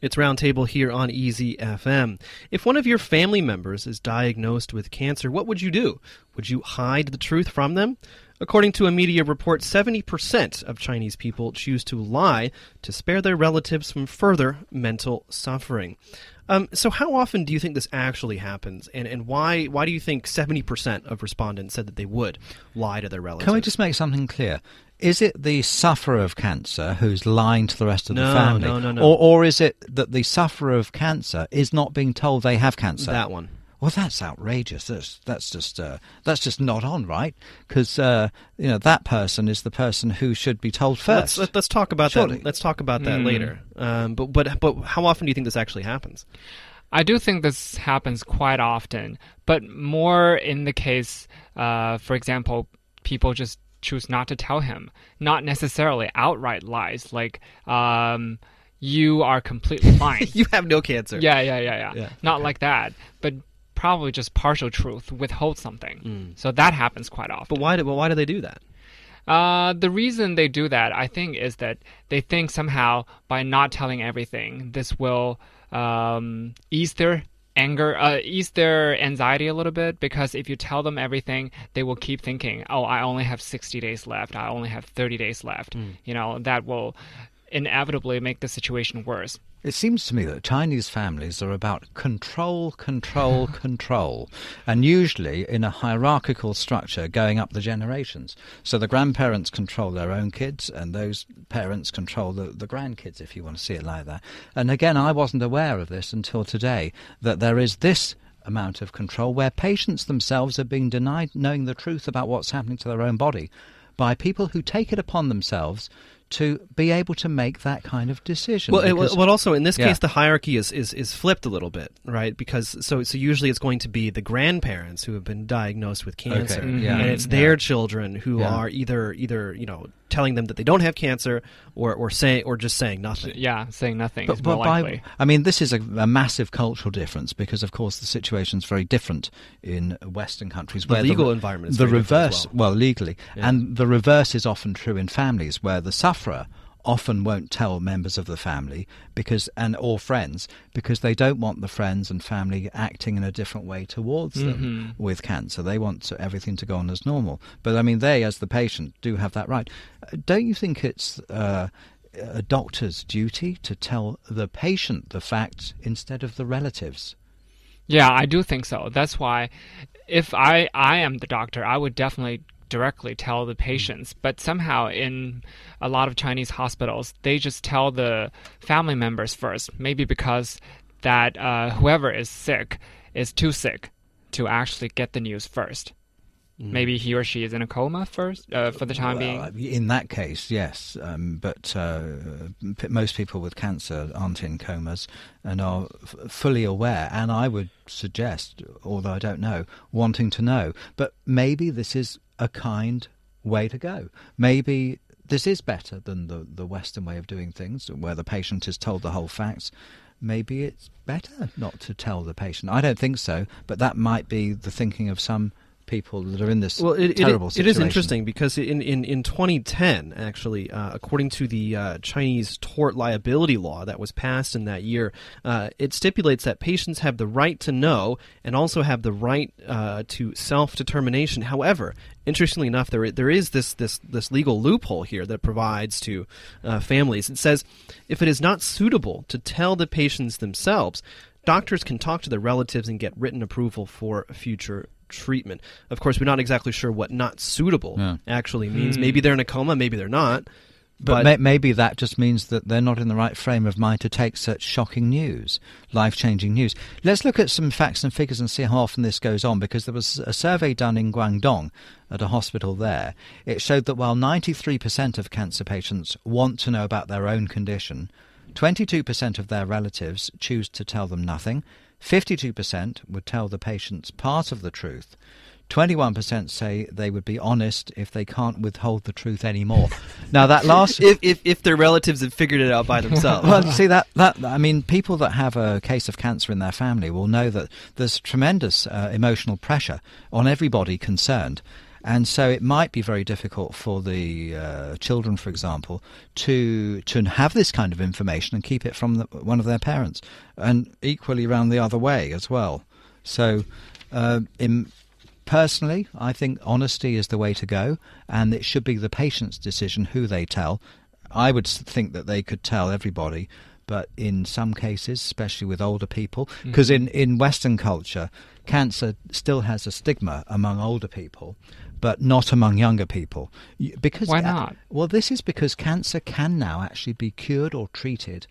It's Roundtable here on Easy FM. If one of your family members is diagnosed with cancer, what would you do? Would you hide the truth from them? According to a media report, 70% of Chinese people choose to lie to spare their relatives from further mental suffering. Um, so, how often do you think this actually happens, and, and why why do you think seventy percent of respondents said that they would lie to their relatives? Can we just make something clear? Is it the sufferer of cancer who's lying to the rest of no, the family, no, no, no. or or is it that the sufferer of cancer is not being told they have cancer? that one? Well, that's outrageous. That's that's just uh, that's just not on, right? Because uh, you know that person is the person who should be told 1st Let's, let, us talk about Surely. that. Let's talk about that Mm. later. Um, but but but how often do you think this actually happens? I do think this happens quite often, but more in the case, uh, for example, people just choose not to tell him, not necessarily outright lies, like um, you are completely fine. you have no cancer. yeah, yeah, yeah, yeah, Yeah, Not like that, but probably just partial truth, withhold something. So that happens quite often. But why do well, why do they do that? Uh, the reason they do that, I think, is that they think somehow by not telling everything, this will um, ease their anger, uh, ease their anxiety a little bit. Because if you tell them everything, they will keep thinking, "Oh, I only have 60 days left. I only have 30 days left." You know, that will inevitably make the situation worse. It seems to me that Chinese families are about control, control, control, and usually in a hierarchical structure going up the generations. So the grandparents control their own kids, and those parents control the, the grandkids, if you want to see it like that. And again, I wasn't aware of this until today, that there is this amount of control where patients themselves are being denied knowing the truth about what's happening to their own body by people who take it upon themselves to be able to make that kind of decision. Well, it, because- well, also in this Yeah. case, the hierarchy is, is is flipped a little bit, right? Because so so usually it's going to be the grandparents who have been diagnosed with cancer, Okay, yeah. and it's Mhm. their Yeah. children who Yeah. are either either you know telling them that they don't have cancer, or or saying or just saying nothing. Yeah, saying nothing But, is more but by. I mean, this is a, a massive cultural difference because, of course, the situation is very different in Western countries. The where legal the, environment is the very different as reverse, well. legally, Yeah. and the reverse is often true in families where the sufferer often won't tell members of the family because and or friends because they don't want the friends and family acting in a different way towards them Mhm. with cancer. They want to, everything to go on as normal. But I mean, they, as the patient, do have that right. Don't you think it's uh, a doctor's duty to tell the patient the facts instead of the relatives? Yeah, I do think so. That's why if I I am the doctor, I would definitely directly tell the patients. But somehow in a lot of Chinese hospitals, they just tell the family members first. Maybe because that uh, whoever is sick is too sick to actually get the news first. Maybe he or she is in a coma first uh, for the time Well, being. in that case, yes, um, but uh, p- most people with cancer aren't in comas and are f- fully aware. And I would suggest, although I don't know, wanting to know. But maybe this is a kind way to go. Maybe this is better than the the Western way of doing things, where the patient is told the whole facts. Maybe it's better not to tell the patient. I don't think so, but that might be the thinking of some people that are in this Well, it, it, terrible it situation. is interesting because in, in, in 2010, actually, uh, according to the uh, Chinese tort liability law that was passed in that year, uh, it stipulates that patients have the right to know and also have the right uh, to self determination. However, interestingly enough, there there is this this this legal loophole here that provides to uh, families. It says if it is not suitable to tell the patients themselves, doctors can talk to their relatives and get written approval for future treatment. Of course, we're not exactly sure what not suitable Yeah. actually means. Hmm. Maybe they're in a coma, maybe they're not. But, may, maybe that just means that they're not in the right frame of mind to take such shocking news, life changing news. Let's look at some facts and figures and see how often this goes on because there was a survey done in Guangdong at a hospital there. It showed that while 93% of cancer patients want to know about their own condition, 22% of their relatives choose to tell them nothing, 52% would tell the patients part of the truth. 21% say they would be honest if they can't withhold the truth anymore. now that last if, if if their relatives have figured it out by themselves. well, see that that I mean, people that have a case of cancer in their family will know that there's tremendous uh, emotional pressure on everybody concerned, and so it might be very difficult for the uh, children, for example, to to have this kind of information and keep it from the, one of their parents, and equally around the other way as well. So, uh, in, personally, I think honesty is the way to go, and it should be the patient's decision who they tell. I would think that they could tell everybody, but in some cases, especially with older people, because mm-hmm. in, in Western culture, cancer still has a stigma among older people, but not among younger people. Because why not? Uh, well, this is because cancer can now actually be cured or treated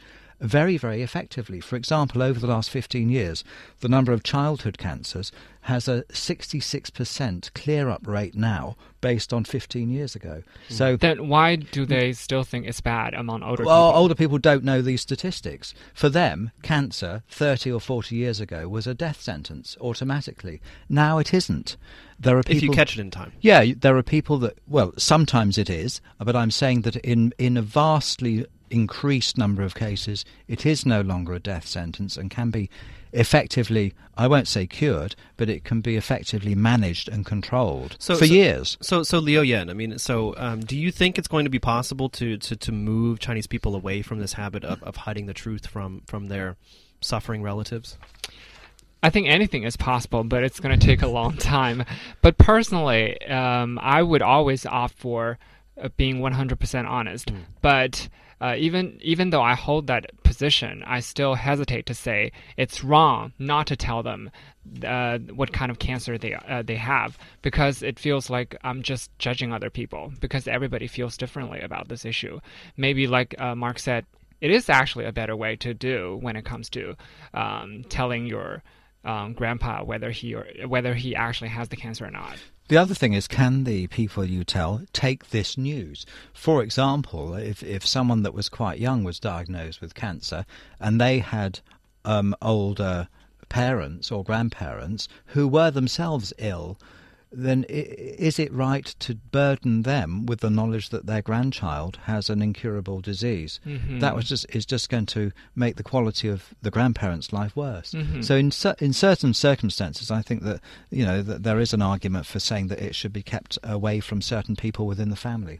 very, very effectively. For example, over the last 15 years, the number of childhood cancers has a 66% clear up rate now based on 15 years ago. Hmm. So then why do they still think it's bad among older well, people? older people don't know these statistics. For them, cancer 30 or 40 years ago was a death sentence automatically. Now it isn't. There are people, if you catch it in time. Yeah, there are people that well, sometimes it is, but I'm saying that in in a vastly increased number of cases, it is no longer a death sentence and can be effectively, I won't say cured, but it can be effectively managed and controlled so, for so, years. So, so Liu Yan, I mean, so um, do you think it's going to be possible to, to, to move Chinese people away from this habit of, of hiding the truth from, from their suffering relatives? I think anything is possible, but it's going to take a long time. But personally, um, I would always opt for uh, being 100% honest. Mm. But uh, even even though I hold that position, I still hesitate to say it's wrong not to tell them uh, what kind of cancer they uh, they have because it feels like I'm just judging other people because everybody feels differently about this issue. Maybe like uh, Mark said, it is actually a better way to do when it comes to um, telling your um, grandpa whether he or whether he actually has the cancer or not. The other thing is, can the people you tell take this news? For example, if, if someone that was quite young was diagnosed with cancer and they had um, older parents or grandparents who were themselves ill, then is it right to burden them with the knowledge that their grandchild has an incurable disease? Mm-hmm. That was just is just going to make the quality of the grandparents' life worse. Mm-hmm. So in in certain circumstances, I think that you know that there is an argument for saying that it should be kept away from certain people within the family.